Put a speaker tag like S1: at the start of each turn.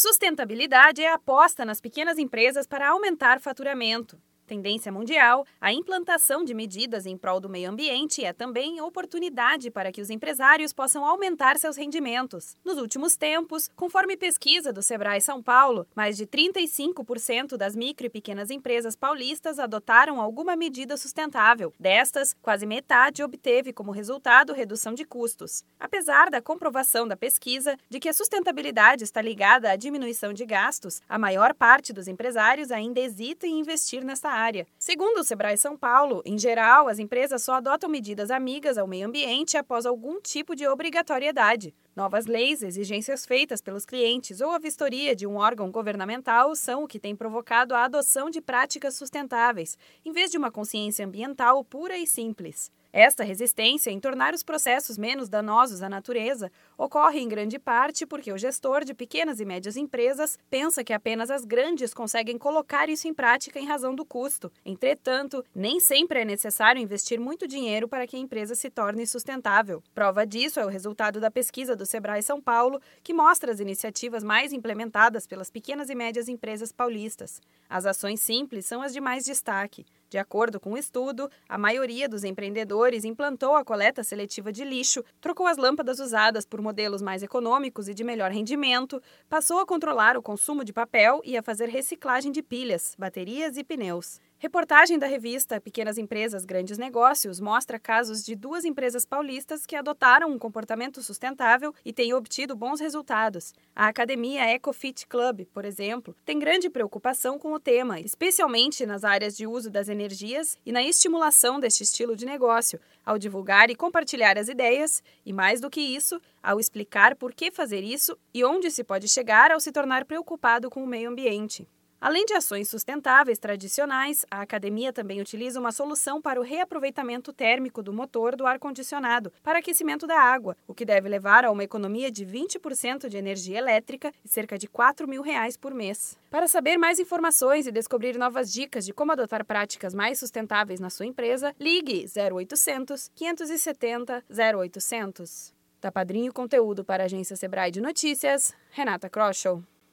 S1: Sustentabilidade é a aposta nas pequenas empresas para aumentar faturamento. Tendência mundial, a implantação de medidas em prol do meio ambiente é também oportunidade para que os empresários possam aumentar seus rendimentos. Nos últimos tempos, conforme pesquisa do Sebrae São Paulo, mais de 35% das micro e pequenas empresas paulistas adotaram alguma medida sustentável. Destas, quase metade obteve como resultado redução de custos. Apesar da comprovação da pesquisa de que a sustentabilidade está ligada à diminuição de gastos, a maior parte dos empresários ainda hesita em investir nesta área. Segundo o Sebrae São Paulo, em geral, as empresas só adotam medidas amigas ao meio ambiente após algum tipo de obrigatoriedade. Novas leis, exigências feitas pelos clientes ou a vistoria de um órgão governamental são o que tem provocado a adoção de práticas sustentáveis, em vez de uma consciência ambiental pura e simples. Esta resistência em tornar os processos menos danosos à natureza ocorre em grande parte porque o gestor de pequenas e médias empresas pensa que apenas as grandes conseguem colocar isso em prática em razão do custo. Entretanto, nem sempre é necessário investir muito dinheiro para que a empresa se torne sustentável. Prova disso é o resultado da pesquisa do Sebrae São Paulo, que mostra as iniciativas mais implementadas pelas pequenas e médias empresas paulistas. As ações simples são as de mais destaque. De acordo com o estudo, a maioria dos empreendedores implantou a coleta seletiva de lixo, trocou as lâmpadas usadas por modelos mais econômicos e de melhor rendimento, passou a controlar o consumo de papel e a fazer reciclagem de pilhas, baterias e pneus. Reportagem da revista Pequenas Empresas, Grandes Negócios mostra casos de duas empresas paulistas que adotaram um comportamento sustentável e têm obtido bons resultados. A academia EcoFit Club, por exemplo, tem grande preocupação com o tema, especialmente nas áreas de uso das energias e na estimulação deste estilo de negócio, ao divulgar e compartilhar as ideias, e mais do que isso, ao explicar por que fazer isso e onde se pode chegar ao se tornar preocupado com o meio ambiente. Além de ações sustentáveis tradicionais, a academia também utiliza uma solução para o reaproveitamento térmico do motor do ar-condicionado para aquecimento da água, o que deve levar a uma economia de 20% de energia elétrica e cerca de 4 mil reais por mês. Para saber mais informações e descobrir novas dicas de como adotar práticas mais sustentáveis na sua empresa, ligue 0800 570 0800. Da Padrinho Conteúdo para a agência Sebrae de Notícias, Renata Kroschel.